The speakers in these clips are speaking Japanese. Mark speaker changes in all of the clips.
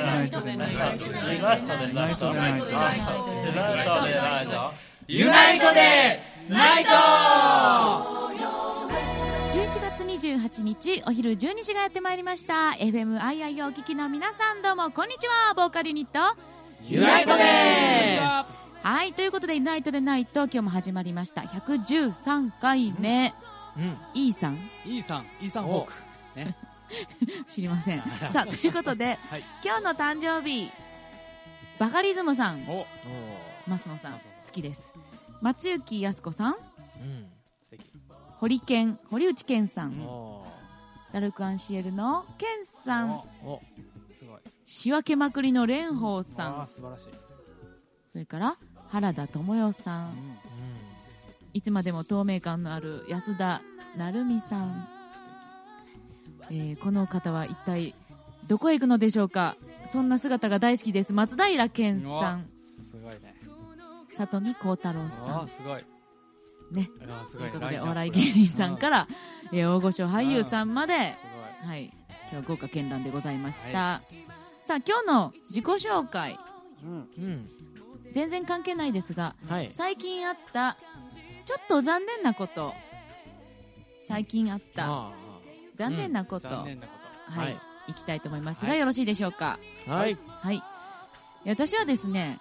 Speaker 1: でナイトでナイト
Speaker 2: で
Speaker 1: ナイトでナイト
Speaker 2: でナイト
Speaker 3: ユナイトでナイト
Speaker 4: 11月28日お昼12時がやってまいりました FMII をお聞きの皆さんどうもこんにちはボーカルユニット
Speaker 3: ユナイトです
Speaker 4: はいということでユナイトでナイト今日も始まりました113回目、
Speaker 5: うん。
Speaker 4: E さん
Speaker 5: イーさん、イーさんホーク。ね。
Speaker 4: 知りません。さあということで、
Speaker 5: はい。
Speaker 4: 今日の誕生日バカリズムさん。
Speaker 5: お。
Speaker 4: 増野さん好きです。松雪靖子さん。
Speaker 5: うん。素敵。
Speaker 4: 堀健堀内健さん。
Speaker 5: お。
Speaker 4: ラルクアンシエルの健さん。
Speaker 5: お。すごい。
Speaker 4: 仕分けまくりの蓮舫さん。
Speaker 5: 素晴らしい。
Speaker 4: それから原田知世さん。いつまでも透明感のある安田成美さん、えーこの方は一体どこへ行くのでしょうか？そんな姿が大好きです。松平健さん。
Speaker 5: すごいね。
Speaker 4: 里見幸太郎さ
Speaker 5: あ
Speaker 4: ん
Speaker 5: ーすごい。
Speaker 4: ね。
Speaker 5: あーすごい。
Speaker 4: ということでお笑い芸人さんから、えー大御所俳優さんまで、
Speaker 5: す
Speaker 4: はい、今日豪華絢爛でございました、さあ今日の自己紹介。
Speaker 5: うん。
Speaker 4: 全然関係ないですが
Speaker 5: はい。
Speaker 4: 最近あったちょっと残念なこと。最近あった。
Speaker 5: あ
Speaker 4: 残念なこと、
Speaker 5: ー残念なこと。
Speaker 4: はい、い、きたいと思いますが、
Speaker 5: はい
Speaker 4: よろしいでしょうか？
Speaker 5: はい。
Speaker 4: はい私はですね、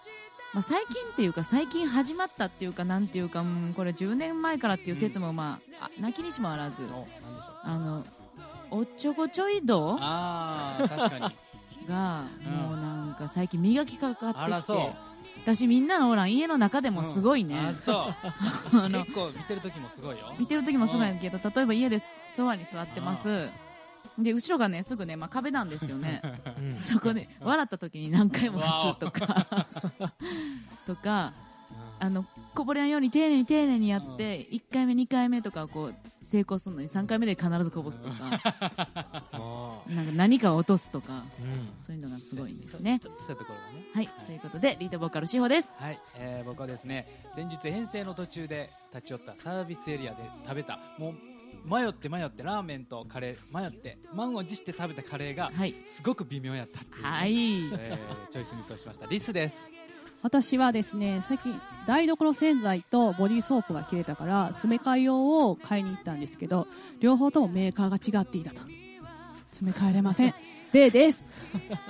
Speaker 4: まあ、最近っていうか最近始まったっていうかなんていうか、うん、これ10年前からっていう説もまあ、あ泣きにしもあらず
Speaker 5: お、なんでしょう。
Speaker 4: あのおっちょこちょい度
Speaker 5: ああ、確かに。
Speaker 4: が、
Speaker 5: うん
Speaker 4: もうなんか最近磨きかかってきて。私みんなのおらん家の中でもすごいね、
Speaker 5: あ、そう。
Speaker 4: あの
Speaker 5: 結構見てる時もすごいよ。
Speaker 4: 見てる時もそうなんやけど例えば家でソファに座ってます。で後ろがねすぐね、まあ、壁なんですよね。
Speaker 5: うん。
Speaker 4: そこで笑った時に何回も打つとか。とかあのこぼれないように丁寧に丁寧にやって1回目2回目とかこう成功するのに3回目で必ずこぼすとか。
Speaker 5: あ
Speaker 4: なんか何かを落とすとか
Speaker 5: ーうん。
Speaker 4: そういうのがすごいんですね。
Speaker 5: としたところがね。
Speaker 4: はい。ということでリードボーカル志保です。
Speaker 5: はい、えー僕はですね前日遠征の途中で立ち寄ったサービスエリアで食べたもう迷って迷ってラーメンとカレー迷って満を持して食べたカレーが
Speaker 4: はい。
Speaker 5: すごく微妙やった。っていうね、
Speaker 4: はい。
Speaker 5: えーチョイスミスをしました。リスです。
Speaker 6: 私はですね、最近、台所洗剤とボディーソープが切れたから、詰め替え用を買いに行ったんですけど、両方ともメーカーが違っていたと。詰め替えれません。でです。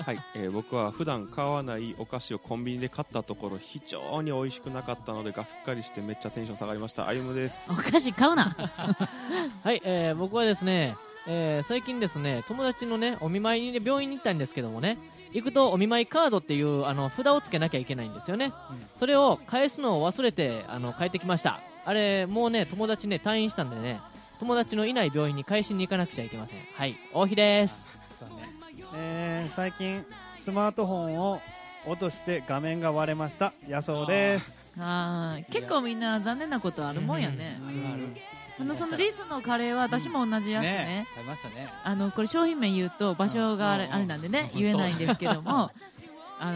Speaker 7: はい、えー僕は普段買わないお菓子をコンビニで買ったところ非常に美味しくなかったのでがっかりしてめっちゃテンション下がりました歩夢です
Speaker 4: お菓子買うな
Speaker 8: はい、えー僕はですね、えー最近ですね、友達のね、お見舞いに病院に行ったんですけどもね、行くとお見舞いカードっていうあの札をつけなきゃいけないんですよね。それを返すのを忘れてあの帰ってきました。あれ、もうね、友達ね、退院したんでね、友達のいない病院に返しに行かなくちゃいけません。はい、大日です。
Speaker 1: えー最近スマートフォンを落として画面が割れました。野草です。
Speaker 4: あー。結構みんな残念なことあるもんやね、
Speaker 5: あるある
Speaker 4: あのそのリスのカレーは私も同じやつね。
Speaker 5: ね食べましたね。
Speaker 4: あのこれ商品名言うと場所があれ,、
Speaker 5: うん。
Speaker 4: あれなんでね。
Speaker 5: うん
Speaker 4: 言えないんですけども。あ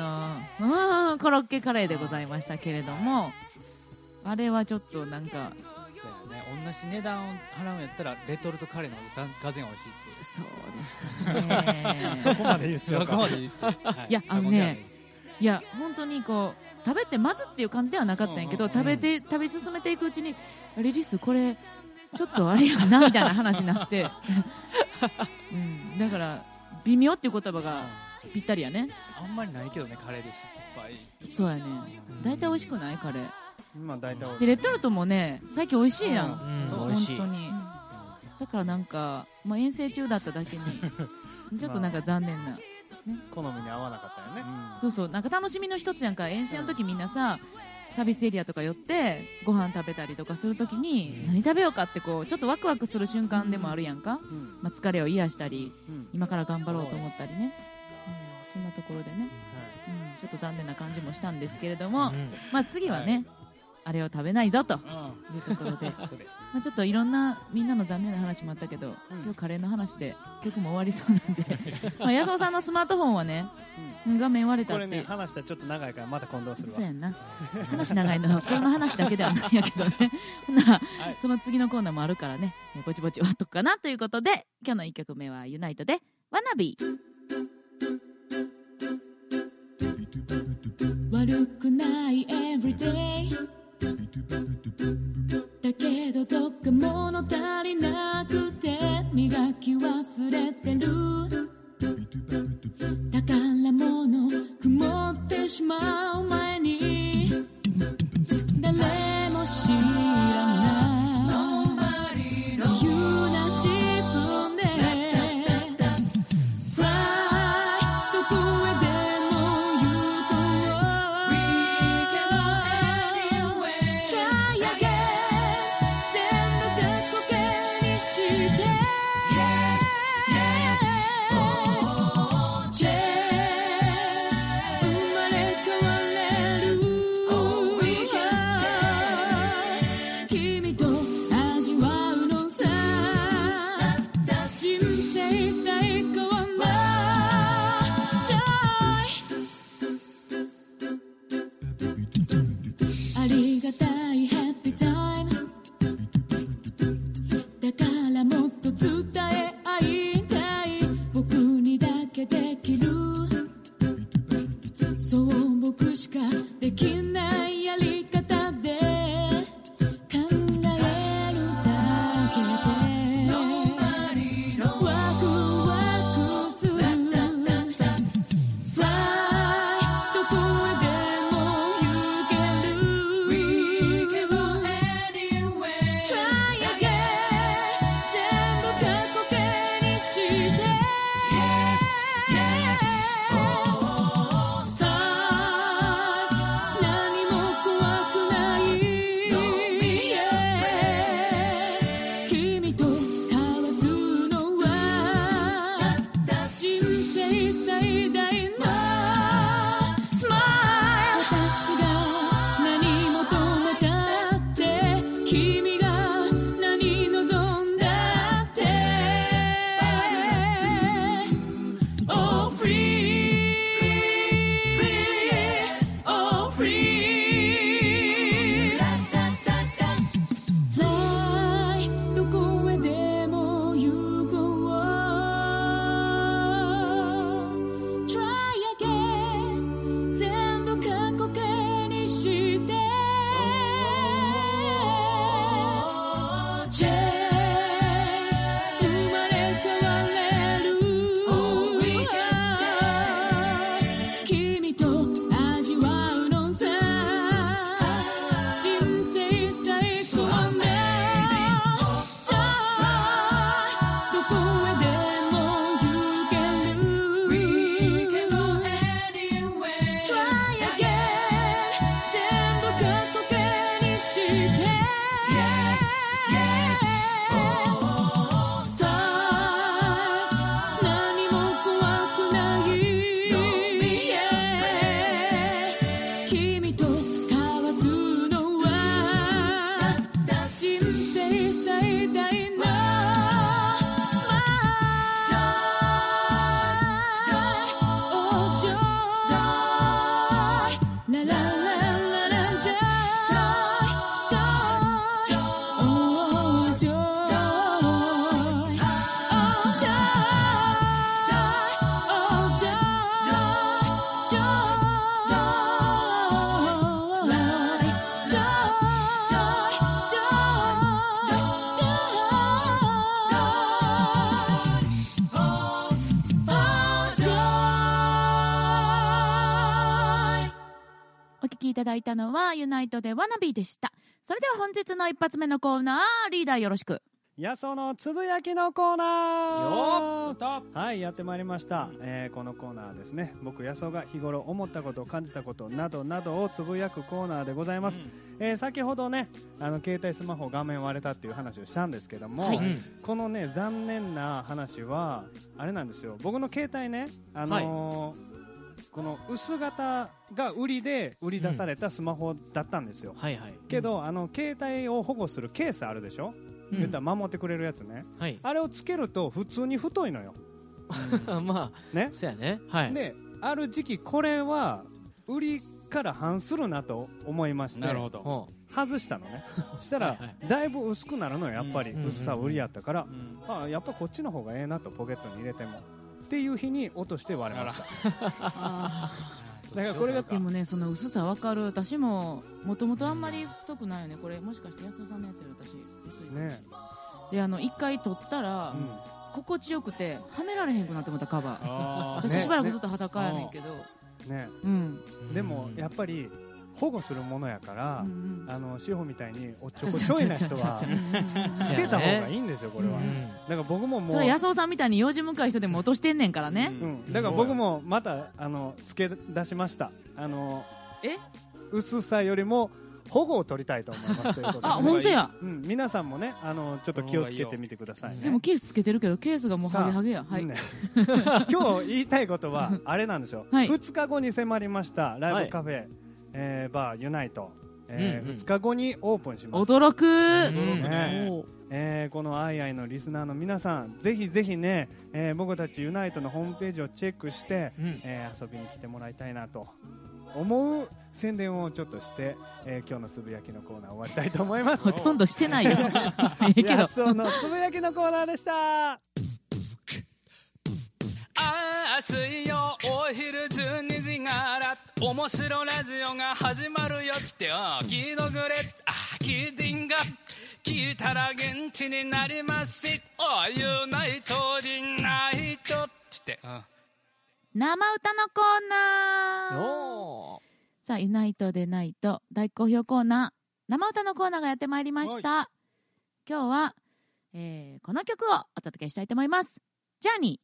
Speaker 4: のうーんコロッケカレーでございましたけれども。あれはちょっとなんか
Speaker 5: そうやね。同じ値段を払うんやったらレトルトカレーの方ががぜん美味しい
Speaker 4: そうでしたね。
Speaker 1: そこまで言っちゃう
Speaker 5: そこま
Speaker 1: か
Speaker 5: で言って、はい。
Speaker 4: いやあのねいや本当にこう食べてまずっていう感じではなかったんやけど、
Speaker 5: うんうんうん。
Speaker 4: 食べて食べ進めていくうちにあれリスこれちょっとあれやなみたいな話になって、うん、だから微妙っていう言葉がぴったりやね。
Speaker 5: あんまりないけどねカレーで失敗。
Speaker 4: そうやね。大体美味しくないカレー。
Speaker 1: まあ大体
Speaker 4: でレトルトもね最近美味しいやん、
Speaker 8: うん。
Speaker 4: そう
Speaker 8: 美味しい。
Speaker 4: 本当にだからなんか、まあ、遠征中だっただけに ちょっとなんか残念な
Speaker 1: 好みに合わなかったよね。
Speaker 4: そうそう。なんか楽しみの一つやんか。遠征の時みんなさサービスエリアとか寄ってご飯食べたりとかする時に何食べようかってこうちょっとワクワクする瞬間でもあるやんか、
Speaker 1: うん。
Speaker 4: まあ、疲れを癒したり
Speaker 1: うん。
Speaker 4: 今から頑張ろうと思ったりね、うん、そんなところでね、うん、ちょっと残念な感じもしたんですけれども、
Speaker 8: うん。
Speaker 4: まあ、次はね、あれを食べないぞと
Speaker 5: うん。
Speaker 4: いうところで。まあちょっといろんなみんなの残念な話もあったけど、
Speaker 1: うん。
Speaker 4: 今日カレーの話で曲も終わりそうなんで。まあ安尾さんのスマートフォンはね、画面割れた
Speaker 1: これ
Speaker 4: って、
Speaker 1: ね話したらちょっと長いからまた今度するわ。
Speaker 4: そうやんな。話長いの。はこの話だけではないんやけどね。ほな、その次のコーナーもあるからねえぼちぼち終わっとくかなということで今日の1曲目はユナイトで「ワナビー」
Speaker 9: 悪くない everyday だけどどっか物足りなくて磨き忘れてる。宝物曇ってしまう前に。誰も知らない。いたのは
Speaker 4: ユナイトでワナビーでした。それでは本日の一発目のコーナーリーダーよろしく。
Speaker 1: やそのつぶやきのコーナー。
Speaker 5: よーっ
Speaker 1: はいやってまいりました、えーこのコーナーですね。僕やそが日頃思ったこと感じたことなどなどをつぶやくコーナーでございます、えー先ほどねあの携帯スマホ画面割れたっていう話をしたんですけども、
Speaker 8: はい。うん。
Speaker 1: このね残念な話はあれなんですよ。僕の携帯ねあのーこの薄型が売りで売り出されたスマホだったんですよ、
Speaker 8: はいはい。
Speaker 1: けど、あの携帯を保護するケースあるでしょ、
Speaker 8: うん。
Speaker 1: 言ったら守ってくれるやつね。
Speaker 8: はい。
Speaker 1: あれをつけると普通に太いのよ。
Speaker 8: まあ、
Speaker 1: ね？
Speaker 8: そうやね。はい。
Speaker 1: である時期これは売りから反するなと思いまして
Speaker 5: なるほど。
Speaker 8: ほ
Speaker 1: 外したのね。したら、だいぶ薄くなるのよやっぱり、
Speaker 8: うん。
Speaker 1: 薄さ売りやったから、
Speaker 5: うん。
Speaker 1: あやっぱこっちの方がええなとポケットに入れてもっていう日に落として割れました。
Speaker 8: う
Speaker 1: だからこれが
Speaker 9: でもねその薄さわかる。私ももともとあんまり太くないよね。これもしかして安田さんのやつより私薄い
Speaker 1: ね。
Speaker 9: であの一回取ったら、心地よくてはめられへんくなって思ったカバー。私
Speaker 1: ね。
Speaker 9: しばらくずっと裸やねんけど、
Speaker 1: ね。
Speaker 9: うん。
Speaker 1: でもやっぱり保護するものやから、
Speaker 9: うん
Speaker 1: あの志保みたいにおっちょこちょいな人はつけた方がいいんですよこれは、
Speaker 9: うん
Speaker 1: だから僕ももう
Speaker 9: それ安尾さんみたいに用事向かい人でも落としてんねんからね、
Speaker 1: うん、だから僕もまたあの付け出しました。あの
Speaker 9: え？
Speaker 1: 薄さよりも保護を取りたいと思いますということで、
Speaker 9: あ本当や。
Speaker 1: うん、皆さんもねあのちょっと気をつけてみてくださいね。
Speaker 9: でもケースつけてるけどケースがもうハゲハゲや。はい、
Speaker 1: ね。今日言いたいことはあれなんですよ、
Speaker 9: はい。
Speaker 1: 2日後に迫りましたライブカフェ、えーバーユナイト、えー
Speaker 9: うんうん。
Speaker 1: 2日後にオープンします。
Speaker 9: 驚く。う
Speaker 1: え。ーこの「アイアイ」のリスナーの皆さんぜひぜひね、えー僕たちユナイトのホームページをチェックして、えー遊びに来てもらいたいなと思う宣伝をちょっとして、えー今日のつぶやきのコーナー終わりたいと思います。
Speaker 9: ほとんどしてないよ。ええけど。
Speaker 1: のつぶやきのコーナーでした
Speaker 10: ああ水曜お昼12時から面白ラジオが始まるよ。っつってよ聞いとくれあ聞いてんが。聞いたら元気になります。しおユナイトリナイトっつって、うん。
Speaker 9: 生歌のコーナーさあユナイトでないと大好評コーナー生歌のコーナーがやってまいりました。今日は、えーこの曲をお届けしたいと思います。ジャーニ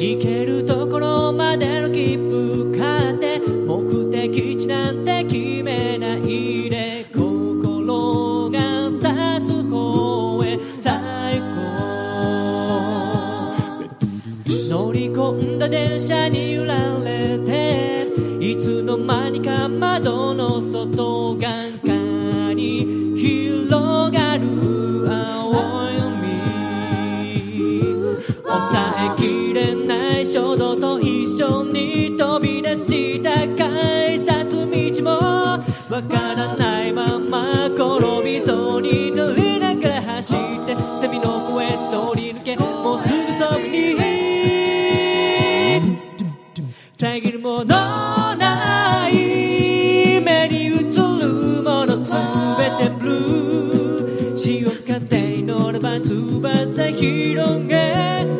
Speaker 8: 行けるところまでの切符買って目的地なんて決めないで心が指す方へ最高。乗り込んだ電車に揺られていつの間にか窓の外眼下にわからないまま転びそうになりながら走ってセミの声通り抜けもうすぐそこに。遮るものない目に映るものすべて。ブルー。潮風に乗れば翼広げ。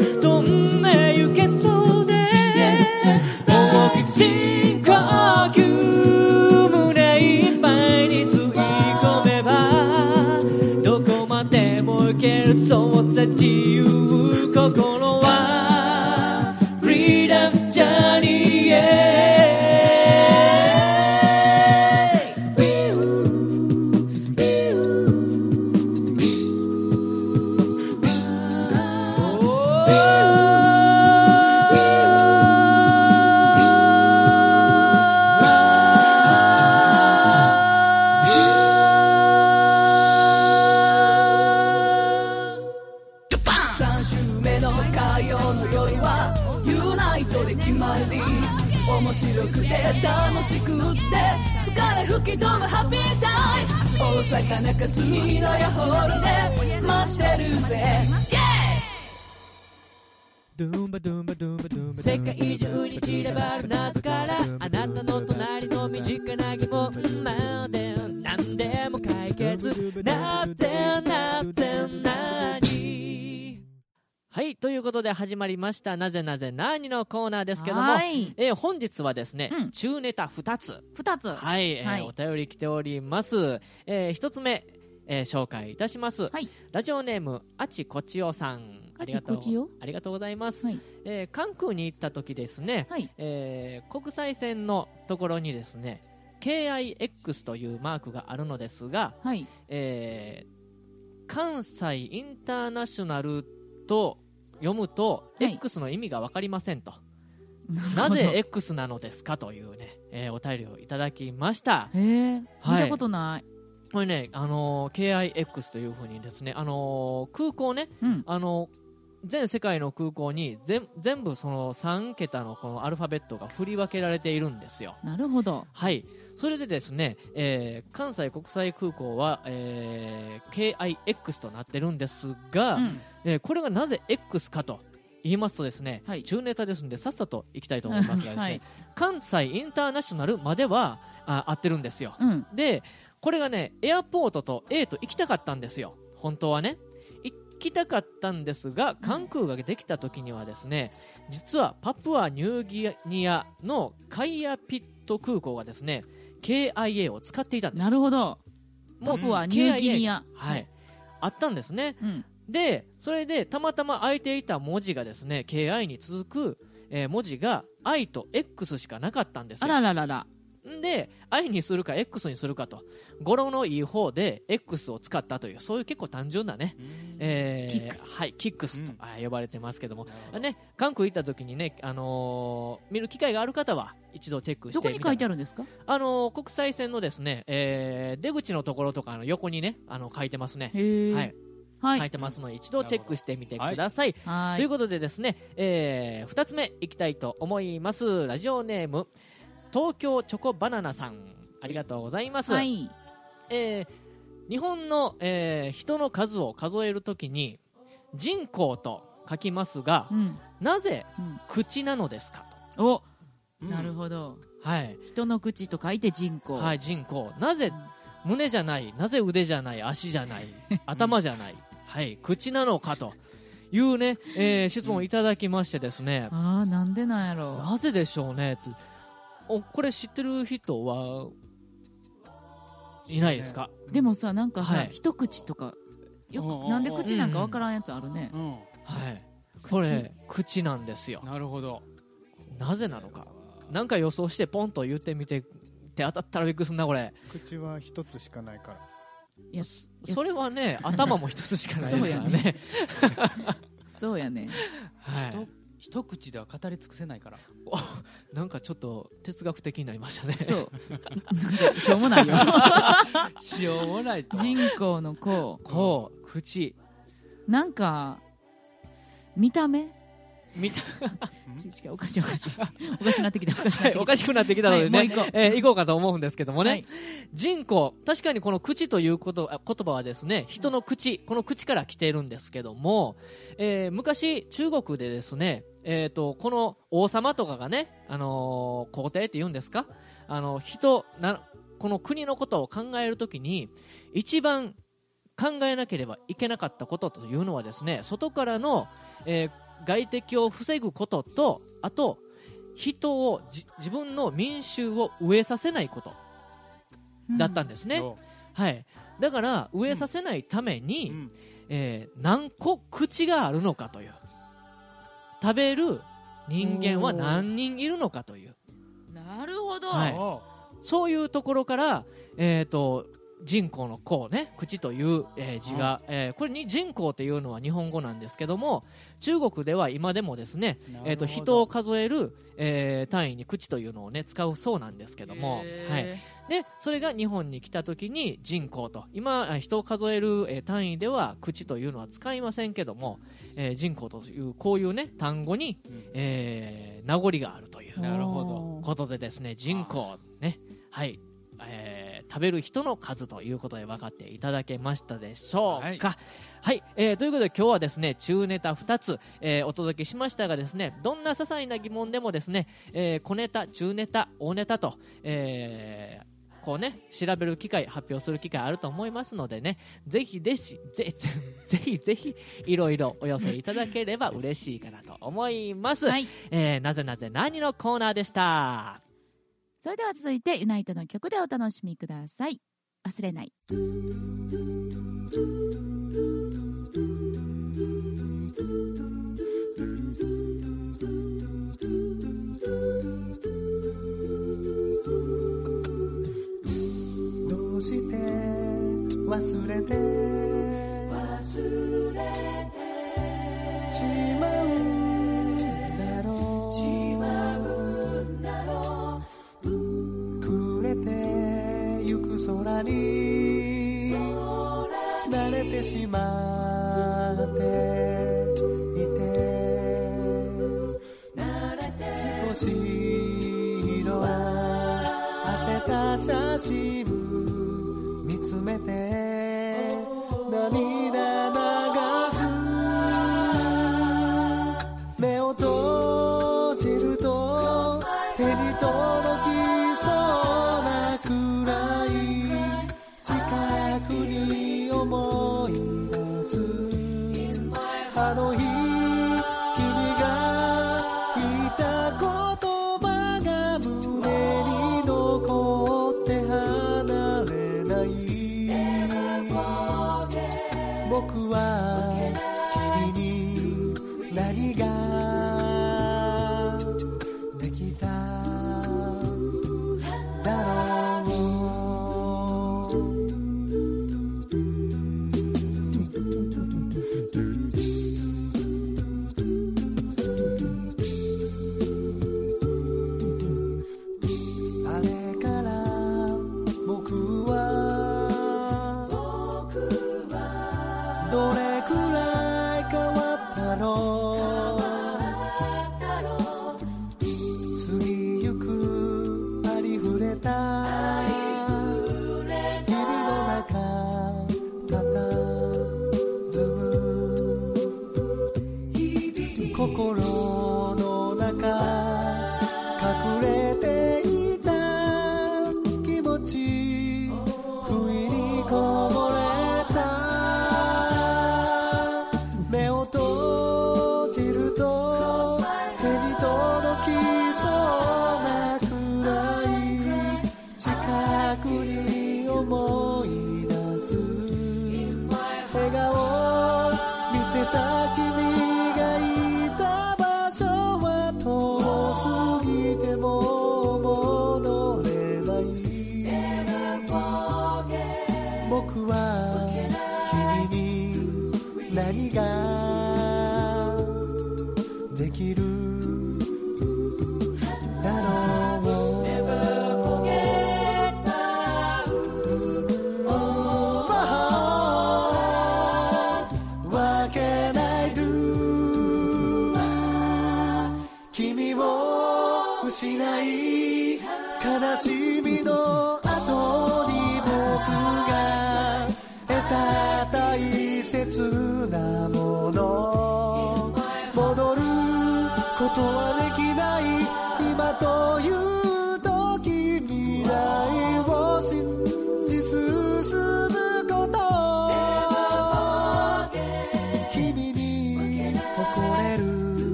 Speaker 8: そうはい、ということで始まりました、なぜなぜなにのコーナーですけども、
Speaker 9: はい
Speaker 8: えー本日はですね、中ネタ2つ。
Speaker 9: 2つ
Speaker 8: はい、えー
Speaker 9: はい
Speaker 8: お便り来ております。え1つ目、えー紹介いたします。ラジオネーム、あちこちおさん。ありがとう
Speaker 9: あちこちお
Speaker 8: ありがとうございます。えー関空に行った時ですね、えー国際線のところにですね、KIX というマークがあるのですが、えー関西インターナショナルと読むと、X の意味が分かりませんと。なぜ X なのですかというね、えーお便りをいただきました。
Speaker 9: へえ見
Speaker 8: はい
Speaker 9: たことない、
Speaker 8: これね、あのー KIX というふうにですね、あのー空港ね、あのー全世界の空港に全全部その3桁のこのアルファベットが振り分けられているんですよ。
Speaker 9: なるほど。
Speaker 8: はい。それでですね、えー関西国際空港は、えー KIX となってるんですが、
Speaker 9: うん
Speaker 8: えーこれがなぜ X かと言いますとですね、中ネタですのでさっさと行きたいと思いますがですね、
Speaker 9: はい
Speaker 8: 関西インターナショナルまではあ合ってるんですよ。
Speaker 9: うん
Speaker 8: で、これがね、エアポートと A と行きたかったんですよ。本当はね。行きたかったんですが、関空ができた時にはですね、実はパプアニューギニアのカイアピット空港がですね、KIA を使っていたんです。
Speaker 9: なるほど。
Speaker 8: もう
Speaker 9: パプアニューギニア
Speaker 8: はい。あったんですね。
Speaker 9: うん
Speaker 8: で、それでたまたま空いていた文字がですね、KI に続く、えー文字が I と X しかなかったんですよ。
Speaker 9: あらららら。
Speaker 8: んで、I にするか X にするかと、語呂のいい方で X を使ったという、そういう結構単純なね、えー
Speaker 9: キックス
Speaker 8: はい、キックスと、あ呼ばれてますけども、ね、韓国行った時にね、あのー見る機会がある方は一度チェックして
Speaker 9: どこに書いてあ
Speaker 8: る
Speaker 9: るんですか？
Speaker 8: あのー国際線のですね、えー出口のところとかの横にね、あの書いてますね。はい。
Speaker 9: はい。
Speaker 8: 書いてますので、一度チェックしてみてください。
Speaker 9: はい。
Speaker 8: ということでですね、えー、二つ目いきたいと思います。ラジオネーム、東京チョコバナナさん。ありがとうございます。
Speaker 9: はい。
Speaker 8: えー日本の、えー人の数を数えるときに、人口と書きますが、なぜ口なのですか
Speaker 9: お、なるほど。
Speaker 8: はい。
Speaker 9: 人の口と書いて人口。
Speaker 8: はい、人口。なぜ胸じゃない、なぜ腕じゃない、足じゃない、頭じゃない、はい、口なのかというね、えー質問をいただきましてですね、
Speaker 9: ああ、なんでなんやろ
Speaker 8: なぜでしょうねっておこれ知ってる人はいないですか、
Speaker 9: でもさ、なんかさ、
Speaker 8: はい
Speaker 9: 一口とか、よ
Speaker 5: うんうんうん
Speaker 9: く、なんで口なんかわからんやつあるね。
Speaker 8: はい。これ、口なんですよ。
Speaker 5: なるほど。
Speaker 8: なぜなのか。なんか予想してポンと言ってみて、って当たったらびっくりすんな、これ。
Speaker 1: 口は一つしかないから
Speaker 9: いや、
Speaker 8: それはね、頭も一つしかないですからね。
Speaker 9: そうやね。
Speaker 8: はい。
Speaker 5: 一一口では語り尽くせないから。
Speaker 8: なんかちょっと哲学的になりましたね。
Speaker 9: そう。なんかしょうもないよ。
Speaker 5: しょうもないと。
Speaker 9: 人口の口。
Speaker 8: こう、口。
Speaker 9: なんか、見た目
Speaker 8: 見た、
Speaker 9: 違う、おかしいおかしい。おかしくなってきた、おかしくなってきた。
Speaker 8: はいおかしくなってきたのでね、
Speaker 9: はい行こう。
Speaker 8: えー行こうかと思うんですけどもね、
Speaker 9: はい
Speaker 8: 人口、確かにこの口ということあ言葉はですね、人の口、この口から来ているんですけども、えー昔、中国でですね、えー、とこの王様とかがね、あのー皇帝って言うんですか、あの人な、この国のことを考えるときに、一番考えなければいけなかったことというのはですね、外からの、えー外敵を防ぐことと、あと、人をじ自分の民衆を飢えさせないことだったんですね、はい、だから飢えさせないために、えー何個口があるのかという。食べる人間は何人いるのかという、
Speaker 9: なるほど。
Speaker 8: はい、そういうところから、えー、と人口の口ね口という、えー字が、えーこれに人口というのは日本語なんですけども中国では今でもですね、えー、と人を数える、えー単位に口というのをね使うそうなんですけども、はい、でそれが日本に来た時に人口と。今人を数える、えー単位では口というのは使いませんけども、えー人口というこういうね単語に、えー名残があるという
Speaker 5: なるほど。
Speaker 8: ことでですね人口ね。はい、えー食べる人の数ということで分かっていただけましたでしょうか。はい、えーということで今日はですね中ネタ2つ、えーお届けしましたがですねどんな些細な疑問でもですね、えー小ネタ中ネタ大ネタと、えーこうね、調べる機会、発表する機会あると思いますのでね、ぜひぜひ、ぜぜぜひぜひ、いろいろお寄せいただければ嬉しいかなと思います。えーなぜなぜ何のコーナーでした？
Speaker 4: それでは続いてユナイトの曲でお楽しみください。忘れない。
Speaker 11: どうして忘れて空慣れてしまっていて少し色あせた写真切なもの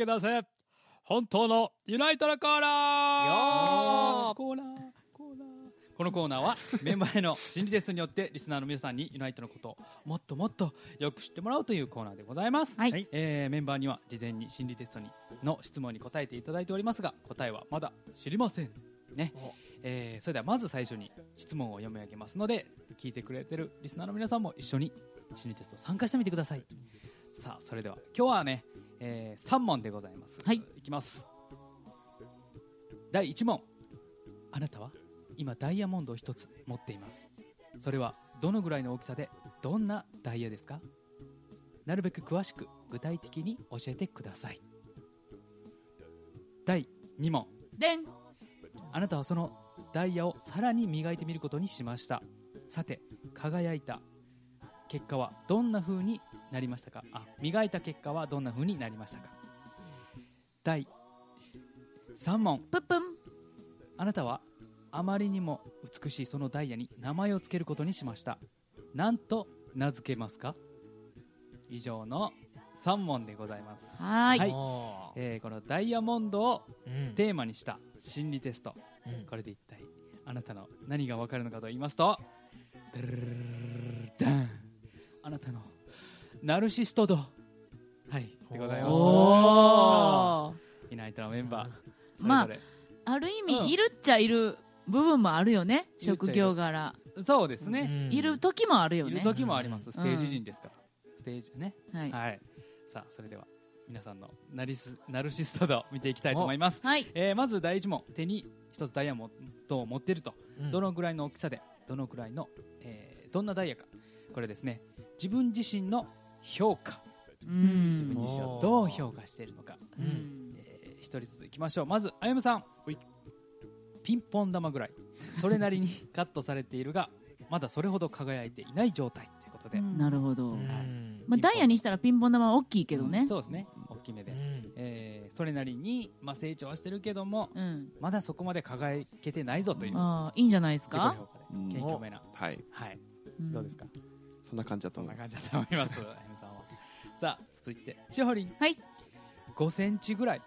Speaker 5: それだけ出せ本当のユナイトのコーナー。コーナーコーナー。このコーナーは メンバーへの心理テストによってリスナーの皆さんにユナイトのことをもっともっとよく知ってもらうというコーナーでございます、
Speaker 9: はい。
Speaker 5: えーメンバーには事前に心理テストにの質問に答えていただいておりますが答えはまだ知りませんね。えーそれではまず最初に質問を読み上げますので聞いてくれてるリスナーの皆さんも一緒に心理テスト参加してみてください。さあそれでは今日はね、え3問でございます。
Speaker 9: はい。
Speaker 5: いきます。第1問。あなたは今ダイヤモンドを1つ持っています。それはどのぐらいの大きさでどんなダイヤですか？なるべく詳しく具体的に教えてください。第2問。
Speaker 9: でん
Speaker 5: あなたはそのダイヤをさらに磨いてみることにしました。さて輝いた結果はどんな風になりましたか？あ磨いた結果はどんな風になりましたか？第3問。
Speaker 9: ぷっぷん。
Speaker 5: あなたはあまりにも美しいそのダイヤに名前を付けることにしました。何と名付けますか？以上の3問でございます。
Speaker 4: はーい。
Speaker 5: はえーこのダイヤモンドを
Speaker 8: うん。
Speaker 5: テーマにした心理テスト、
Speaker 8: うん。
Speaker 5: これで一体あなたの何が分かるのかと言いますとドゥルルルルルルダンあなたのナルシスト度はい。でございます。いないとのメンバー。そ
Speaker 4: まあある意
Speaker 5: うん。
Speaker 4: 味いるっちゃいる部分もあるよね職業柄。
Speaker 5: れそうですね、
Speaker 8: うん
Speaker 4: いる時もあるよね。
Speaker 5: いる時もあります、ステージ人ですから、ステージね。
Speaker 4: はい。
Speaker 5: はい。さあそれでは皆さんのナリスナルシスト度見ていきたいと思います、
Speaker 4: はい。
Speaker 5: えーまず第一問手に一つダイヤモンドを持っていると、
Speaker 8: うん。
Speaker 5: どのぐらいの大きさでどのぐらいの、えーどんなダイヤか。これですね。自分自身の評価。
Speaker 4: う
Speaker 5: 自分
Speaker 4: ん
Speaker 5: 自身をどう評価しているのか、
Speaker 4: うん。
Speaker 5: えー一人ずついきましょう。まずあゆむさん。ピンポン玉ぐらい。それなりにカットされているが まだそれほど輝いていない状態ということで、
Speaker 4: なるほど。
Speaker 8: うん。
Speaker 4: まあダイヤにしたらピンポン玉は大きいけどね。
Speaker 5: そうですね。大きめで、
Speaker 8: うん。
Speaker 5: えーそれなりに、まあ、成長はしてるけども
Speaker 4: うん。
Speaker 5: まだそこまで輝けてないぞという
Speaker 4: ああいいんじゃないですか？
Speaker 5: 謙虚めな。
Speaker 7: はい。
Speaker 5: はい。
Speaker 4: うん。
Speaker 5: どうですか？
Speaker 7: そんな感じだと思
Speaker 5: い感じだと思いますさあ続いて。しほりん。
Speaker 4: はい。
Speaker 5: 5センチぐらい。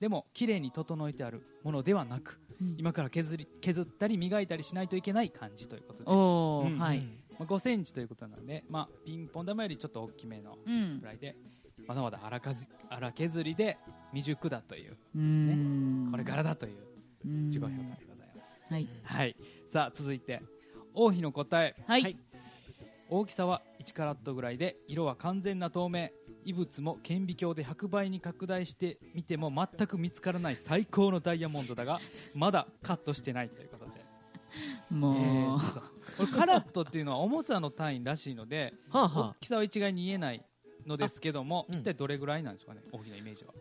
Speaker 5: でも綺麗に整えてあるものではなく、
Speaker 4: うん。
Speaker 5: 今から削り削ったり磨いたりしないといけない感じということで、ま
Speaker 4: おお
Speaker 5: うん
Speaker 4: はい。
Speaker 5: あ、5センチということなので、まあ、ピンポン玉よりちょっと大きめの
Speaker 4: うん
Speaker 5: ぐらいで、まだまだ荒削荒削りで未熟だという。
Speaker 4: うーん。
Speaker 5: これからだという
Speaker 4: うん。
Speaker 5: 自己評価でございます、
Speaker 4: はい。
Speaker 5: はい、さあ続いて。王妃の答え、
Speaker 4: はい
Speaker 5: 大きさは1カラットぐらいで色は完全な透明。異物も顕微鏡で100倍に拡大してみても全く見つからない最高のダイヤモンドだが まだカットしてないということで、え
Speaker 4: も
Speaker 5: うこれカラットっていうのは重さの単位らしいので
Speaker 8: はあは
Speaker 5: 大きさは一概に言えないのですけども、
Speaker 8: うん。
Speaker 5: 一体どれぐらいなんですかね大きなイメージは。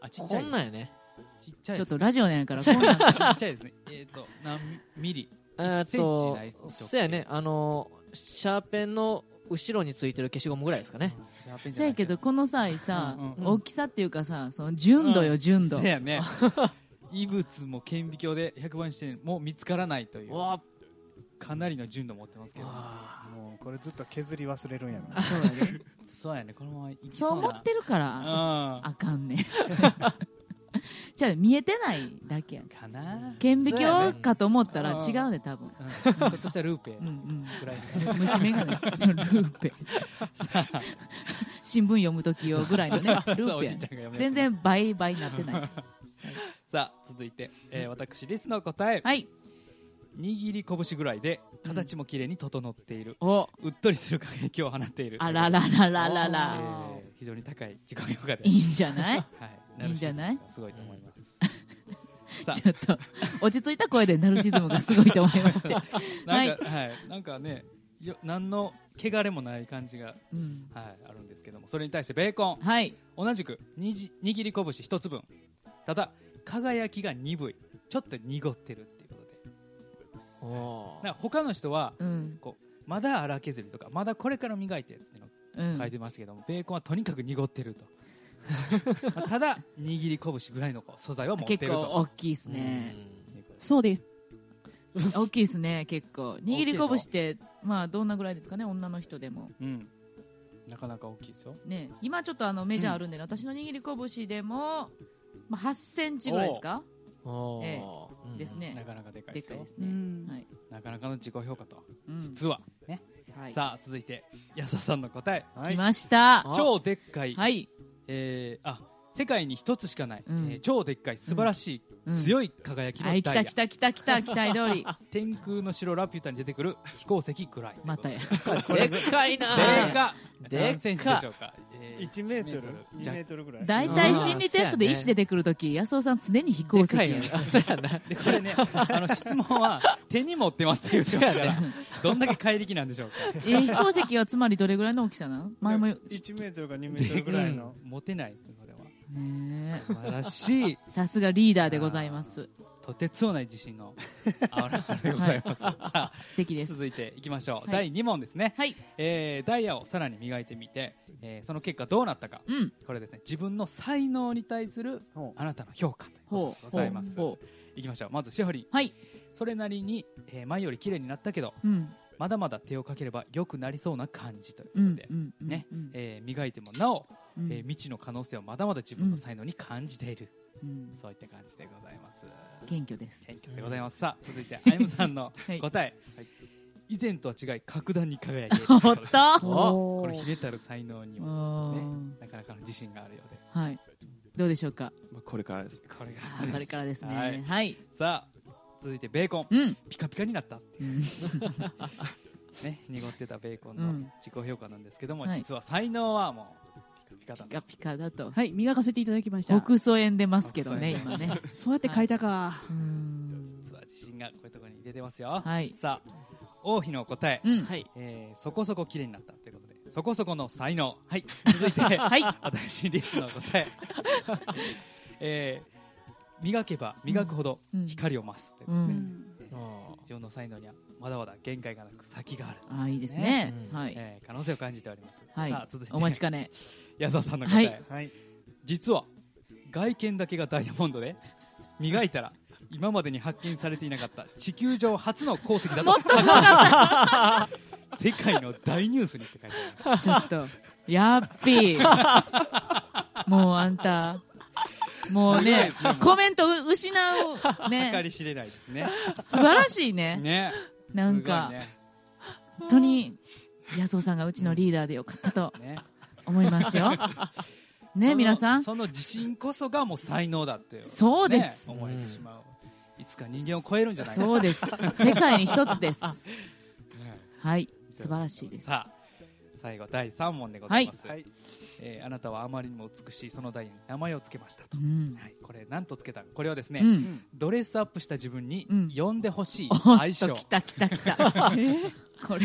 Speaker 5: あち
Speaker 8: あ
Speaker 5: っちゃい。
Speaker 8: こんなんやね。
Speaker 5: ちっちゃいです
Speaker 4: ちょっとラジオなんやからこんなん
Speaker 5: ちっちゃいですね。えっ、と何ミリ？
Speaker 8: えーっ
Speaker 5: 1センチ
Speaker 8: と
Speaker 5: ないです
Speaker 8: そうやね。あのシャーペンの後ろについてる消しゴムぐらいですかね。
Speaker 4: せやけどこの際さ大きさっていうかさその純度よ純度。
Speaker 5: せやね異物も顕微鏡で100倍にしても見つからないという。
Speaker 8: わ
Speaker 5: かなりの純度持ってますけど。
Speaker 8: あ。
Speaker 1: もうこれずっと削り忘れるんやろ。
Speaker 4: そうやで
Speaker 5: そうやね。このままいき
Speaker 4: そう思ってるから
Speaker 5: うん
Speaker 4: あかんねん じゃあ見えてないだけやん。
Speaker 5: かな。
Speaker 4: 顕微鏡
Speaker 5: ね
Speaker 4: かと思ったら
Speaker 5: うん
Speaker 4: 違うね多分。
Speaker 5: うん。ちょっとしたルーペ。
Speaker 4: うんうん。
Speaker 5: ぐらい
Speaker 4: 虫眼鏡。ルーペ。新聞読む時用ぐらいのねルーペ全然倍倍になってない。
Speaker 5: さあ続いて、えー私リスの答え、
Speaker 4: はい。
Speaker 5: 握り拳ぐらいで形も綺麗に整っている、
Speaker 4: お。
Speaker 5: うっとりする輝きを放っている。
Speaker 4: あららららら
Speaker 5: え
Speaker 4: ら
Speaker 5: ー非常に高い自己評価で
Speaker 4: いいんじゃない？
Speaker 5: はい
Speaker 4: いいんじゃない？
Speaker 5: すごいと思います、さ あ
Speaker 4: ちょっと落ち着いた声でナルシズムがすごいと思いますって。
Speaker 5: なんか、
Speaker 4: は
Speaker 5: はい。い、なんかね、よ何の汚れもない感じが、
Speaker 4: うん。
Speaker 5: はい、あるんですけども、それに対してベーコン、
Speaker 4: はい。
Speaker 5: 同じくにじ握り拳一つ分、ただ輝きが鈍い、ちょっと濁ってるっていうことで、
Speaker 8: お
Speaker 5: なんか他の人は
Speaker 4: うん。
Speaker 5: こうまだ荒削りとか、まだこれから磨いてっていうの
Speaker 4: うん。
Speaker 5: 書いてましたけども、ベーコンはとにかく濁ってると。まあただ握り拳ぐらいのこう素材は持って
Speaker 4: 結
Speaker 5: ると。
Speaker 4: 構大きいですね。
Speaker 6: そうです。
Speaker 4: 大きいですね結構。握り拳ってまあどんなぐらいですかね女の人でも。
Speaker 5: うん、なかなか大きいですよ。
Speaker 4: ね。今ちょっとあのメジャーあるんでね、私の握り拳でも、まあ、8センチぐらいですか？
Speaker 8: お
Speaker 4: え
Speaker 8: うん。
Speaker 4: ですね。
Speaker 5: なかなかでかいですよ。
Speaker 4: でっかいですね、
Speaker 6: うん。
Speaker 4: はい。
Speaker 5: なかなかの自己評価と、
Speaker 4: うん。
Speaker 5: 実はね、
Speaker 4: はい、
Speaker 5: さあ続いて安田さんの答え、
Speaker 4: 来ました。
Speaker 8: あ
Speaker 5: 超でっかい、
Speaker 4: はい、
Speaker 5: えーあ世界に一つしかない、
Speaker 4: うん。
Speaker 5: えー超でっかい素晴らしい、
Speaker 4: うん。
Speaker 5: 強い輝きの
Speaker 4: はい
Speaker 5: ダイヤ、
Speaker 4: 来た来た来た来た期待通り。
Speaker 5: 天空の城ラピュタに出てくる飛行石ぐらい
Speaker 4: またや。
Speaker 8: でっかいな。
Speaker 5: でか
Speaker 8: でっか
Speaker 5: 何センチでしょうか、えー
Speaker 1: 1メートル？2
Speaker 5: じゃ
Speaker 1: メートルぐらい。
Speaker 4: 大体心理テストで石出てくるとき、安尾さん常に飛行
Speaker 8: でかいよ。あそうやな。
Speaker 5: でこれねあの質問は手に持ってますって言ってますからどんだけ怪力なんでしょうか？
Speaker 4: えー飛行石はつまりどれぐらいの大きさなの？前も
Speaker 1: 1メートルか2メートルぐらいの。
Speaker 5: うん持てない
Speaker 4: ね
Speaker 5: 素晴らしい。
Speaker 4: えさすがリーダーでございます。
Speaker 5: とてつもない自信の。あらでございます、さあ
Speaker 4: 素敵です。
Speaker 5: 続いていきましょう、
Speaker 4: はい。
Speaker 5: 第2問ですね、
Speaker 4: はい。
Speaker 5: えーダイヤをさらに磨いてみて、えーその結果どうなったか、
Speaker 4: うん。
Speaker 5: これですね。自分の才能に対するあなたの評価という
Speaker 4: ほ
Speaker 5: ことでございます。いきましょう。まずシェホリン
Speaker 4: はい。
Speaker 5: それなりに、えー前より綺麗になったけど
Speaker 4: うん。
Speaker 5: まだまだ手をかければ良くなりそうな感じというこ
Speaker 4: うん
Speaker 5: とで、ね。磨いてもなお、
Speaker 4: うん。
Speaker 5: えー未知の可能性をまだまだ自分の才能に感じている、
Speaker 4: うん。
Speaker 5: そういった感じでございます。
Speaker 4: 謙虚です。
Speaker 5: 謙虚でございます、さあ続いてあゆむさんの
Speaker 4: はい。
Speaker 5: 答え、以前とは違い格段に輝いている。
Speaker 4: おっと
Speaker 5: おこれ秘めたる才能に
Speaker 4: お
Speaker 5: も、ね
Speaker 4: ー、
Speaker 5: なかなかの自信があるようで。
Speaker 4: はい。どうでしょうか？
Speaker 7: まあこれから。です
Speaker 5: これが
Speaker 4: あこれからですね。
Speaker 5: はい。
Speaker 4: はい。
Speaker 5: さあ続いてベーコン、
Speaker 4: うん。
Speaker 5: ピカピカになった。
Speaker 4: うん。
Speaker 5: ね濁ってたベーコンの
Speaker 4: うん。
Speaker 5: 自己評価なんですけども、
Speaker 4: はい。
Speaker 5: 実は才能はもうピカピカだ
Speaker 4: ピカピカだと。
Speaker 6: はい磨かせていただきました。
Speaker 4: 極素縁出ますけどね今ね。
Speaker 6: そうやって書いたか、
Speaker 4: うん。
Speaker 5: 実は自信がこういうところに出てますよ、
Speaker 4: はい。
Speaker 5: さあ王妃の答え、
Speaker 4: うん。
Speaker 8: はい。
Speaker 5: えーそこそこ綺麗になったということで。そこそこの才能。はい。続いて、
Speaker 4: はい。
Speaker 5: 私リスの答え、えー磨けば磨くほど
Speaker 4: うん。
Speaker 5: 光を増すという
Speaker 4: う
Speaker 5: こと自分の才能にはまだまだ限界がなく先がある、
Speaker 4: あいいですね。
Speaker 8: うん。
Speaker 4: はい。
Speaker 5: えー可能性を感じております、
Speaker 4: はい。
Speaker 5: さあ続いて。
Speaker 4: お待ちかね。
Speaker 5: 安田さんの答え、
Speaker 4: はい。
Speaker 1: はい。
Speaker 5: 実は外見だけがダイヤモンドで 磨いたら今までに発見されていなかった地球上初の鉱石だと。
Speaker 4: もっと
Speaker 5: 世界の大ニュースにって書いてある。
Speaker 4: ちょっとやっぴー。もうあんたもうねコメントう失う
Speaker 5: 計
Speaker 4: ね
Speaker 5: り知れないですね。
Speaker 4: 素晴らしいね。
Speaker 5: ね。
Speaker 4: なんか。本当に安尾さんがうちのリーダーでよかったと
Speaker 5: ね。
Speaker 4: 思いますよ。ね皆さん。
Speaker 5: その自信こそがもう才能だって
Speaker 4: そうです。
Speaker 5: ね思えてしまう。いつか人間を超えるんじゃないか。
Speaker 4: そうです。世界に一つです。
Speaker 5: ね。
Speaker 4: はい。素晴らしいです。
Speaker 5: さあ最後第3問でございます、
Speaker 1: はい。
Speaker 5: えーあなたはあまりにも美しいそのダイヤに名前を付けましたと、
Speaker 4: うん。
Speaker 5: はい、これ何と付けたこれはですね、
Speaker 4: うん。
Speaker 5: ドレスアップした自分に
Speaker 4: うん。
Speaker 5: 呼んでほしい。愛称、
Speaker 4: ときたきた。き たこれ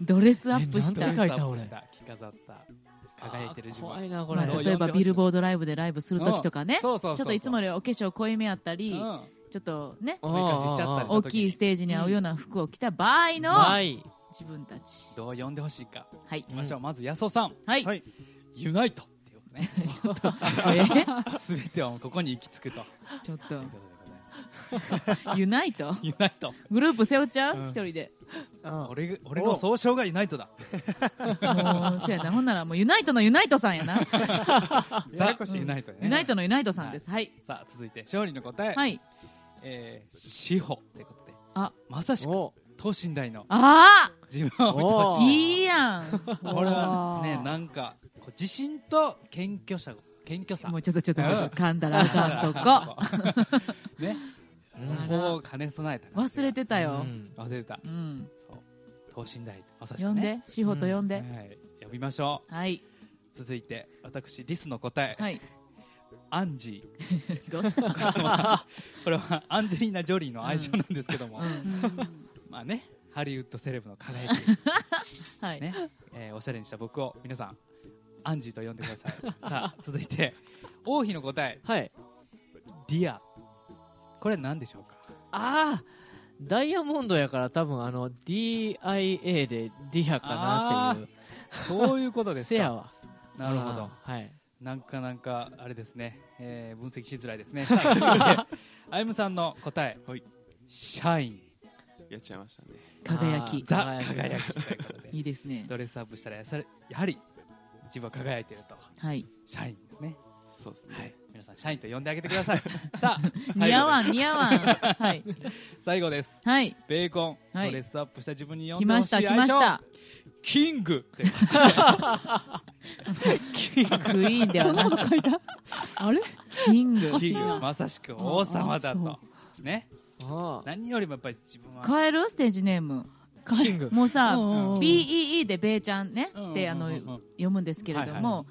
Speaker 4: ドレスアップし
Speaker 8: え
Speaker 4: た
Speaker 8: なんて書いた俺
Speaker 5: 着飾った。輝いてる自分。
Speaker 8: 怖いな、こ
Speaker 4: まあ
Speaker 8: れ。
Speaker 4: 例えばビルボードライブでライブするときとかね。ちょ
Speaker 5: そうそうそう。そう
Speaker 4: っといつもよりお化粧濃いめあったり
Speaker 5: うん。
Speaker 4: ちょっとね
Speaker 8: あー。
Speaker 5: おめかししちゃったり
Speaker 4: 大きいステージに合うような服を着た場合の
Speaker 8: はい。
Speaker 4: 自分たち。
Speaker 5: どう呼んでほしいか。
Speaker 4: はい。
Speaker 5: いきましょう、まず安尾さん。
Speaker 4: はい。
Speaker 1: はい。
Speaker 5: ユナイト。っていうことね
Speaker 4: ちょっと。え？
Speaker 5: すべてはここに行き着くと。
Speaker 4: ちょっと。ユナイト？
Speaker 5: ユナイト。
Speaker 4: グループ背負っちゃう？
Speaker 5: うん。
Speaker 4: 一人で。
Speaker 1: うん
Speaker 5: 俺俺の総称がユナイトだ。
Speaker 4: もうそうやな。ほんならもうユナイトのユナイトさんやな。
Speaker 1: ややこしい
Speaker 5: ユナイトね。
Speaker 4: ユナイトのユナイトさんです。はい。
Speaker 5: さあ続いて勝利の答え、
Speaker 4: はい。
Speaker 5: えー、志保ということで。
Speaker 4: あ。
Speaker 5: まさしく。
Speaker 8: お
Speaker 5: 等身大の。
Speaker 4: あ
Speaker 5: 自分を置いてほ
Speaker 8: お
Speaker 5: しい
Speaker 4: いいやん。
Speaker 5: これはねなんか自信と謙虚さ。謙虚さ。
Speaker 4: もうちょっとちょっと噛んだらあかんとこ。
Speaker 5: ね。
Speaker 8: うん。
Speaker 5: 両方を兼ね備えた
Speaker 4: 忘れてたよ。
Speaker 8: うん。
Speaker 5: 忘れてた。
Speaker 4: うん。
Speaker 5: そう。等身大まさしく
Speaker 4: 呼ん
Speaker 5: ね
Speaker 4: で。志保と呼んで。
Speaker 5: はい。呼びましょ
Speaker 4: はい、
Speaker 5: う続いて私リスの答え、
Speaker 4: はい、
Speaker 5: アンジー。
Speaker 4: どうした？
Speaker 5: これはアンジェリーナ・ジョリーの愛称なんですけども、
Speaker 4: うん
Speaker 5: まあねハリウッドセレブの輝き、
Speaker 4: はい、
Speaker 5: ね。えーおしゃれにした僕を皆さんアンジーと呼んでください。さあ続いて王妃の答え。
Speaker 8: はい。
Speaker 5: ディア。これは何でしょうか？
Speaker 8: ああダイヤモンドやから多分あの DIA でディアかなっていう。
Speaker 5: そういうことですか。
Speaker 8: せやわ。
Speaker 5: なるほど。
Speaker 8: はい。
Speaker 5: なんかなんかあれですね、えー分析しづらいですね。さあということであゆむさんの答え、
Speaker 7: はい。
Speaker 5: シャイン
Speaker 7: やっちゃいましたね。
Speaker 4: 輝き。
Speaker 5: ザ。
Speaker 8: 輝き。
Speaker 5: 輝き。ということで
Speaker 4: いいですね。
Speaker 5: ドレスアップしたらやさやはり自分は輝いていると。
Speaker 4: はい。
Speaker 5: シャインですね。
Speaker 7: そうですね、
Speaker 5: はい。皆さんシャインと呼んであげてください。さあ
Speaker 4: 似合わん似合わん。はい。
Speaker 5: 最後です。
Speaker 4: はい。
Speaker 5: ベーコン、
Speaker 4: はい。
Speaker 5: ドレスアップした自分に呼ん
Speaker 4: 来まし
Speaker 5: でほしい愛称。
Speaker 4: た来ました。
Speaker 5: キング。って
Speaker 4: クイーンでは
Speaker 6: そんな
Speaker 4: なく
Speaker 6: こと書いた？あれ？
Speaker 4: キング。
Speaker 5: キング。まさしく王様だ
Speaker 6: あ
Speaker 5: とね。
Speaker 8: あ
Speaker 5: 何よりもやっぱり自分は。
Speaker 4: 変える？ステージネーム。
Speaker 8: あキング。
Speaker 4: もうさ BEE でベイちゃんね？ってあの読むんですけれど
Speaker 5: はいは
Speaker 4: も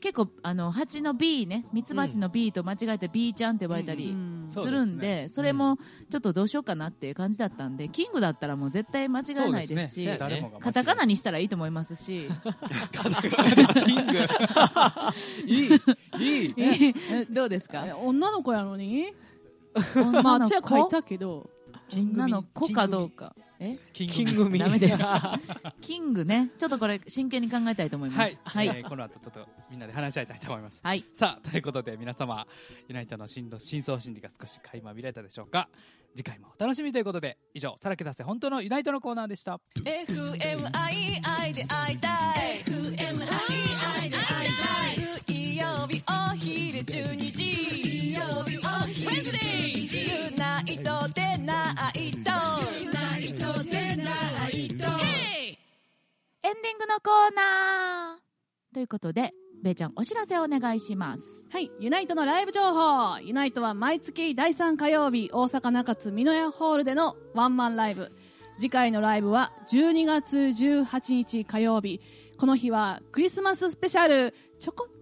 Speaker 4: 結構あの蜂の B ね？ミツバチの B と間違えて B ちゃんって呼ばれたり
Speaker 6: うん。
Speaker 4: するんでそれもちょっとどうしようかなっていう感じだったんでキングだったらもう絶対間違えないですしカタカナにしたらいいと思いますし。
Speaker 5: カタカナでキング。いい。いい。
Speaker 4: どうですか？
Speaker 6: え女の子やのに？まあ
Speaker 4: 女の
Speaker 6: 私は書い
Speaker 4: 子
Speaker 6: たけど
Speaker 5: キング
Speaker 4: 女の子かどうか。え？
Speaker 5: キ
Speaker 8: キングミ
Speaker 4: ダメです。キングね。ちょっとこれ真剣に考えたいと思います。
Speaker 5: はい、
Speaker 4: はい。
Speaker 5: えーこの後ちょっとみんなで話し合いたいと思います。
Speaker 4: はい。
Speaker 5: さあということで皆様ユナイトの真の深層心理が少し垣間見られたでしょうか。次回もお楽しみということで以上さらけ出せ本当のユナイトのコーナーでした。
Speaker 12: FMI で会いたい。FMI で会いたい。水曜日お昼12時。水曜日でナイトユナイトでナイト
Speaker 4: エンディングのコーナーということで、べーちゃんお知らせお願いします。
Speaker 6: はい、ユナイトのライブ情報。ユナイトは毎月第3火曜日、大阪中津美濃屋ホールでのワンマンライブ。次回のライブは12月18日火曜日。この日はクリスマススペシャル、ちょこっと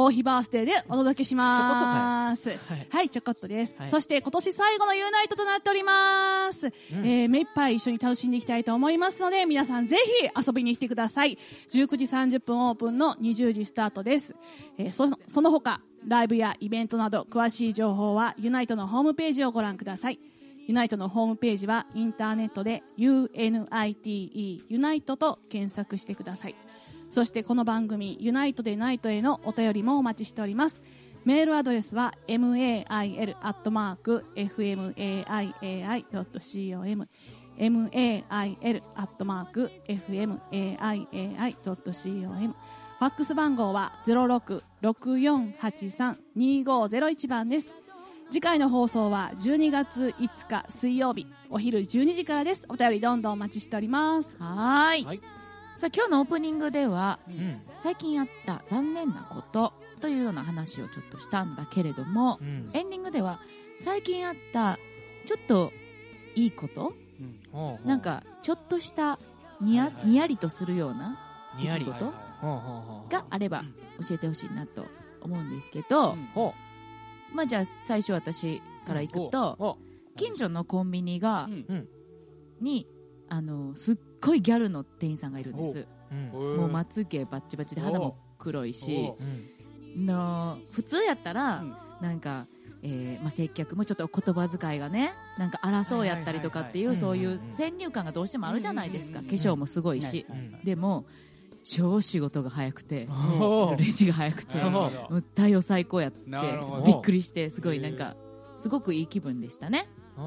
Speaker 6: 大日バースデーでお届けします。はい、ちょこっとです。
Speaker 8: はい
Speaker 6: そして今年最後のユナイトとなっております。えー目いっぱい一緒に楽しんでいきたいと思いますので、皆さんぜひ遊びに来てください。19時30分オープンの20時スタートです。えーそのその他、ライブやイベントなど詳しい情報はユナイトのホームページをご覧ください。ユナイトのホームページはインターネットで UNITE ユナイトと検索してください。そしてこの番組ユナイトでナイトへのお便りもお待ちしております。メールアドレスは mail.fmaiai.com mail.fmaiai.com ファックス番号は0664832501番です。次回の放送は12月5日水曜日お昼12時からです。お便りどんどんお待ちしております。
Speaker 4: はーい。さあ、今日のオープニングでは、
Speaker 8: うん。
Speaker 4: 最近あった残念なことというような話をちょっとしたんだけれども、
Speaker 8: うん。
Speaker 4: エンディングでは最近あったちょっといいこと、
Speaker 8: ほうほう
Speaker 4: なんかちょっとしたにや,、にやりとするような出来事
Speaker 8: ほうほうほう
Speaker 4: があれば教えてほしいなと思うんですけど、
Speaker 8: ほ
Speaker 4: まあじゃあ最初私からいくと、近所のコンビニが、にあのすっごいギャルの店員さんがいるんです、
Speaker 8: う。ん。
Speaker 4: もうまつげバッチバチで肌も黒いし、の普通やったら、なんか、えーまあ、接客もちょっと言葉遣いがねなんか荒そうやったりとかっていう、そういう先入観がどうしてもあるじゃないですか、化粧もすごいし、でも超仕事が早くてレジが早くて対応最高やってびっくりしてすごいなんかすごくいい気分でしたね。うん。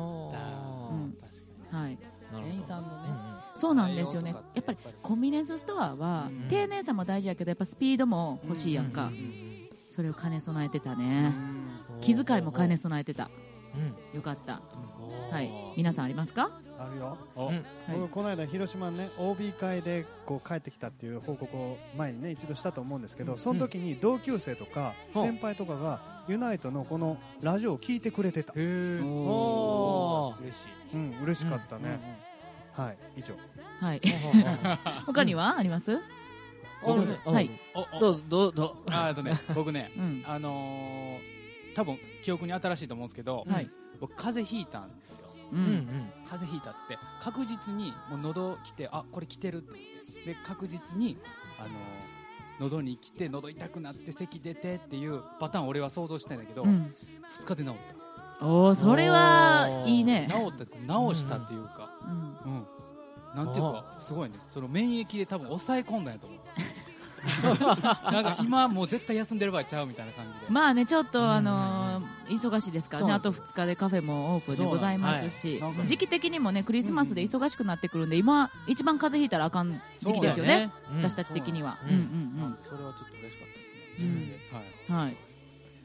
Speaker 4: はい。
Speaker 5: 店員さんのね、
Speaker 4: そうなんですよね。やっぱりコンビニエンスストアは、丁寧さも大事やけど、やっぱスピードも欲しいやんか。それを兼ね備えてたね。気遣いも兼ね備えてた。よかった。はい。皆さんありますか？
Speaker 1: あるよ、
Speaker 4: はい。
Speaker 1: 僕この間広島のね OB 会でこう帰ってきたっていう報告を前にね一度したと思うんですけど、その時に同級生とか
Speaker 8: う。ん
Speaker 1: 先輩とかがユナイトのこのラジオを聞いてくれてた。
Speaker 8: おー。
Speaker 5: 嬉しい。
Speaker 1: うん嬉しかったね、はい以上
Speaker 4: はい。他には？あります？はい。
Speaker 5: おお。
Speaker 8: どうぞどうぞ。
Speaker 5: ああとね 僕ね、
Speaker 4: うん。
Speaker 5: あのー、多分記憶に新しいと思うんですけど、
Speaker 4: はい。
Speaker 5: 僕風邪ひいたんですよ、
Speaker 4: うん。
Speaker 5: 風邪ひいたっつって。確実にもう喉来てあこれ来てるって。言ってで確実にあのー喉に来て喉痛くなって咳出てっていうパターン俺は想像してんだけど、
Speaker 4: うん。
Speaker 5: 2日で治った。
Speaker 4: おー、それはいいね。
Speaker 5: 治った治したっていうか、
Speaker 4: うん。
Speaker 5: うんなんていうかすごいね。その免疫で多分抑え込んだんやと思う。なんか今もう絶対休んでる場合ちゃうみたいな感じで。
Speaker 4: まあね、ちょっとあのー忙しいですからね。あと
Speaker 5: そうなんです
Speaker 4: 2日でカフェもオープンでございますし時期的にもね、クリスマスで忙しくなってくるんで、今、一番風邪ひいたらあかん時期ですよね。私たち的には。
Speaker 8: う
Speaker 4: うんん。うん
Speaker 5: それはちょっと嬉しかったですね。
Speaker 4: うん。
Speaker 5: 自分で。はい。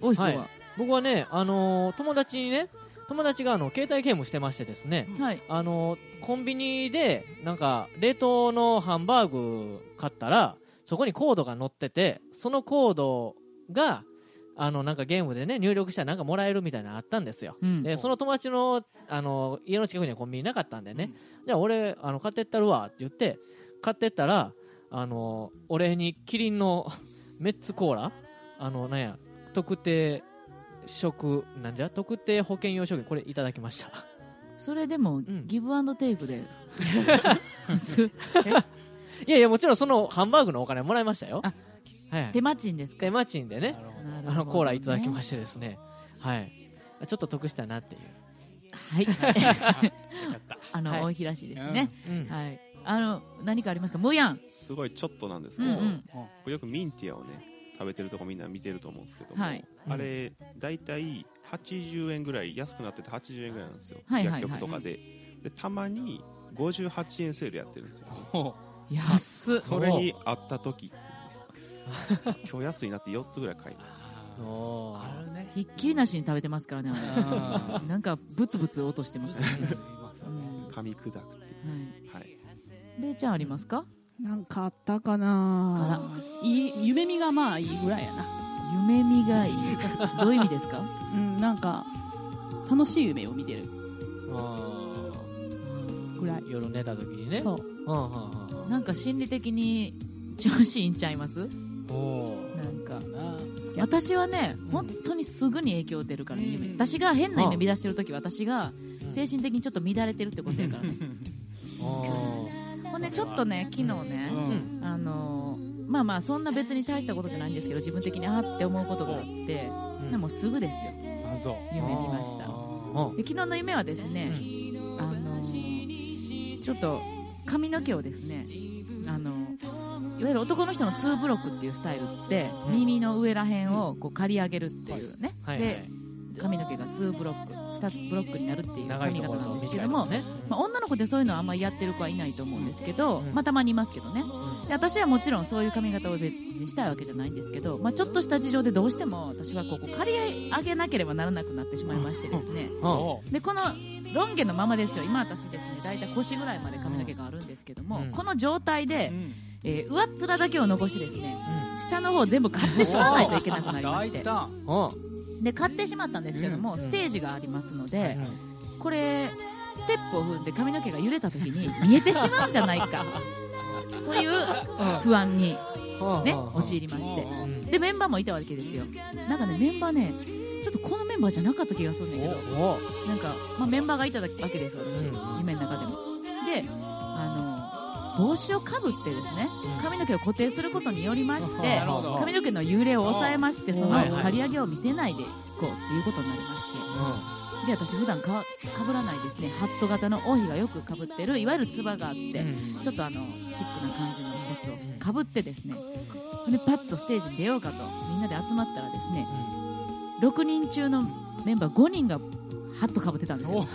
Speaker 4: うん。はい。は、
Speaker 8: はい。僕はね、あのー友達にね、友達があの携帯ゲームしてましてですね、
Speaker 4: はい。
Speaker 8: あのーコンビニでなんか冷凍のハンバーグ買ったらそこにコードが載っててそのコードがあのなんかゲームでね入力したらなんかもらえるみたいなのあったんですよ、
Speaker 4: うん。
Speaker 8: でその友達のあの家の近くにはコンビニなかったんでね、じゃあ俺あの買ってったるわって言って買ってったらあの俺にキリンの メッツコーラあのなんや特定食なんじゃ？特定保険用食品これいただきました。
Speaker 4: それでも、ギブアンドテイクで、普通？
Speaker 8: いやいやもちろんそのハンバーグのお金もらいましたよ。はい。
Speaker 4: 手間賃ですか？
Speaker 8: 手間賃でね。
Speaker 4: なるほどね。
Speaker 8: あのコーラいただきましてですね。はい。ちょっと得したなっていう。
Speaker 4: はい。あの、
Speaker 8: はい。
Speaker 4: 大平氏ですね。
Speaker 8: うん。
Speaker 4: はい。あの、何かありますか？むやん。
Speaker 7: すごいちょっとなんですけど、
Speaker 4: うんうん。
Speaker 7: 僕よくミンティアをね食べてるとこみんな見てると思うんですけども、
Speaker 4: はい。
Speaker 7: あれ大体80円ぐらい安くなってて80円ぐらいなんですよ、
Speaker 4: はいはいはい。
Speaker 7: 薬局とかで。でたまに58円セールやってるんですよ、ね、
Speaker 4: 安っ。
Speaker 7: それにあった時っていうね。今日安いなって4つぐらい買います
Speaker 5: あるね
Speaker 4: ひっきりなしに食べてますからねあれなんかブツブツ落としてますね。
Speaker 7: 噛み砕くっていう、はい。
Speaker 4: べーちゃんありますか？
Speaker 6: なんかあったかな。いい夢見がまあいいぐらいやな。
Speaker 4: 夢見がいい。どういう意味ですか？
Speaker 6: うん、なんか楽しい夢を見てる。ぐらい。
Speaker 8: 夜寝た時にね。
Speaker 6: そう。
Speaker 8: うんうんうん
Speaker 4: なんか心理的に調子いいんちゃいます？なんか。私はね、本当にすぐに影響出るからね、夢。私が変な夢見出してる時私が精神的にちょっと乱れてるってことやからね ほんでちょっとね昨日ね、あのーまあまあそんな別に大したことじゃないんですけど自分的にあって思うことがあって、でもすぐですよ。夢見ました。で昨日の夢はですね、あのーちょっと髪の毛をですねあのいわゆる男の人の2ブロックっていうスタイルって、耳の上らへんをこう刈り上げるっていうね、
Speaker 8: はいはい。
Speaker 4: で髪の毛が2ブロック2つブロックになるっていう髪型なんですけども、
Speaker 8: ね。
Speaker 4: まあ、女の子でそういうのはあんまりやってる子はいないと思うんですけど、まあ、たまにいますけどね、で私はもちろんそういう髪型を別にしたいわけじゃないんですけど、まあ、ちょっとした事情でどうしても私はここ刈り上げなければならなくなってしまいましてですね、でこのロン毛のままですよ。今私ですね大体腰ぐらいまで髪の毛があるんですけども、この状態で、えー上っ面だけを残しですね、下の方全部刈ってしまわないといけなくなりましてで買ってしまったんですけども、ステージがありますので、これステップを踏んで髪の毛が揺れた時に見えてしまうんじゃないか。という不安に、ね、陥りまして。でメンバーもいたわけですよ。なんかねメンバーねちょっとこのメンバーじゃなかった気がするんだけど。なんか、まあ、メンバーがいたわけです私、夢の中でも。であの帽子をかぶってですね髪の毛を固定することによりまして髪の毛の幽霊を抑えましてその刈り上げを見せないでいこうっていうことになりまして、で私普段かかぶらないですねハット型の王妃がよくかぶってるいわゆるつばがあって、ちょっとあのシックな感じのやつをかぶってですねでパッとステージに出ようかとみんなで集まったらですね、6人中のメンバー5人がハットかぶってたんですよ。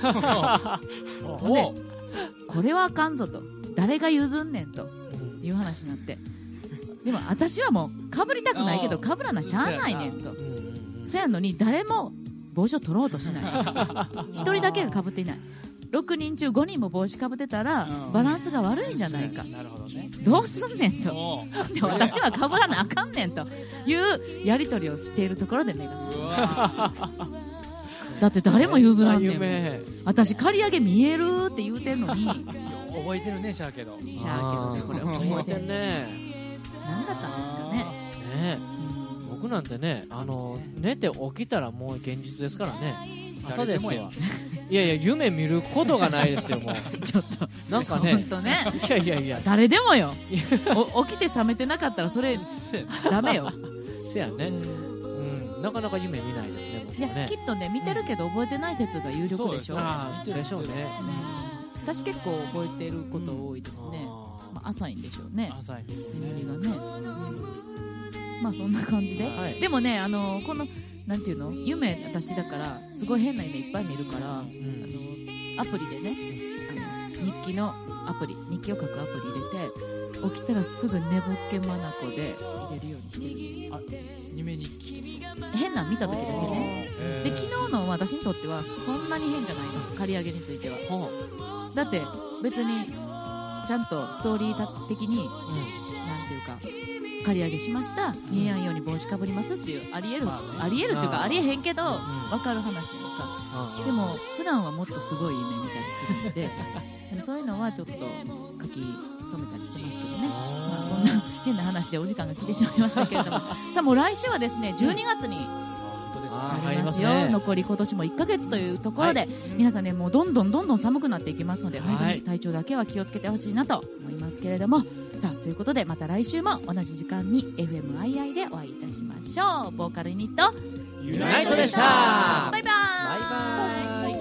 Speaker 4: で これはあかんぞと誰が譲んねんという話になって。でも私はもうかぶりたくないけどかぶらなしゃあないねんと。そやのに誰も帽子を取ろうとしない。1人だけがかぶっていない。6人中5人も帽子かぶってたらバランスが悪いんじゃないか。
Speaker 5: ど
Speaker 4: うすんねんと。で私はかぶらなあかんねんと。いうやり取りをしているところで目が覚めましただって誰も譲らんねん私刈り上げ見えるって言うてんのに
Speaker 5: 覚えてるねシャーけど
Speaker 4: シャーけどねこれ
Speaker 8: 覚えてんね。
Speaker 4: 何だったんですかね。
Speaker 8: ね僕なんてねあの寝て起きたらもう現実ですからね。朝ですわ。
Speaker 5: 誰でも
Speaker 8: いやいや夢見ることがないですよもう。
Speaker 4: ちょっと。
Speaker 8: なんかね
Speaker 4: 本当ね。
Speaker 8: いやいやいや。
Speaker 4: 誰でもよ。お起きて覚めてなかったらそれダメよ。
Speaker 8: せやね。うん。なかなか夢見ないですね僕
Speaker 4: きっとね見てるけど覚えてない説が有力でしょ
Speaker 8: ああでしょうね
Speaker 4: 私結構覚えてること多いですね、まあ、浅いんでしょうね。
Speaker 5: 浅い
Speaker 4: 眠りがね、まあそんな感じで、
Speaker 8: はい。
Speaker 4: でもねあのこのなんていうの？夢私だからすごい変な夢いっぱい見るから、あのアプリでねあの日記のアプリ日記を書くアプリ入れて起きたらすぐ寝ぼけまなこで入れるようにしてる。んです
Speaker 5: 夢日記。
Speaker 4: 変なん見た時だけね。
Speaker 5: へー。
Speaker 4: で昨日の私にとってはそんなに変じゃないの。刈り上げについてはだって別にちゃんとストーリー的に、なんていうか刈り上げしました見えやんように帽子かぶりますっていうありえる、ありえるっていうかありえへんけど、分かる話やん。か、でも普段はもっとすごい夢見たりするのでそういうのはちょっと書き留めたりしてますけどね、まあ、こんな変な話でお時間が来てしまいましたけれども。さあもう来週はですね12月にありますよ
Speaker 8: ね。
Speaker 4: 残り今年も1ヶ月というところで、
Speaker 8: はい。
Speaker 4: 皆さんねもうどんどんどんどん寒くなっていきますので、
Speaker 8: はい。
Speaker 4: 本当に体調だけは気をつけてほしいなと思いますけれども。さあということでまた来週も同じ時間に FMII でお会いいたしましょう。ボーカルユニット
Speaker 8: ユナイトでした。
Speaker 4: バイバーイ。
Speaker 8: バイバイ